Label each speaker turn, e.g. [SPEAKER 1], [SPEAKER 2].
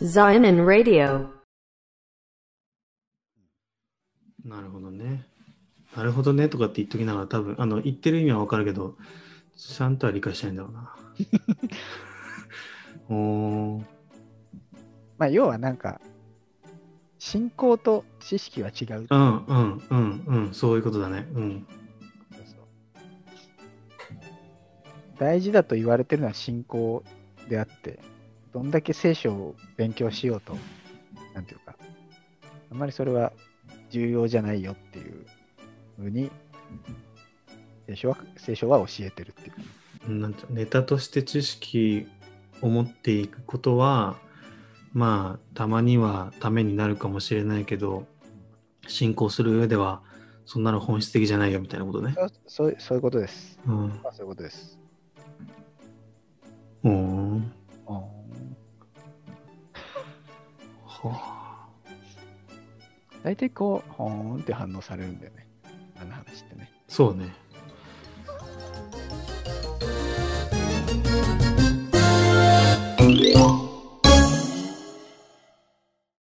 [SPEAKER 1] Zion Radio.
[SPEAKER 2] なるほどね。なるほどねとかって言っときながら多分、あの、言ってる意味はわかるけど、ちゃんとは理解しないんだろうな。おー。
[SPEAKER 3] まあ、要はなんか、信仰と知識は違う。
[SPEAKER 2] うんうんうんうん、そういうことだね。うん。
[SPEAKER 3] そうそう大事だと言われてるのは信仰であって、どんだけ聖書を勉強しようと、なんていうか、あんまりそれは重要じゃないよっていうふうに、聖書は聖書は教えてるっていう。
[SPEAKER 2] なんてネタとして知識を持っていくことはまあたまにはためになるかもしれないけど進行する上ではそんなの本質的じゃないよみたいなことね。
[SPEAKER 3] そうそうそういうことです。
[SPEAKER 2] うん。
[SPEAKER 3] まあ、そういうことです。うん大体こう、ほーんって反応されるんだよね。あの話ってね。
[SPEAKER 2] そうね。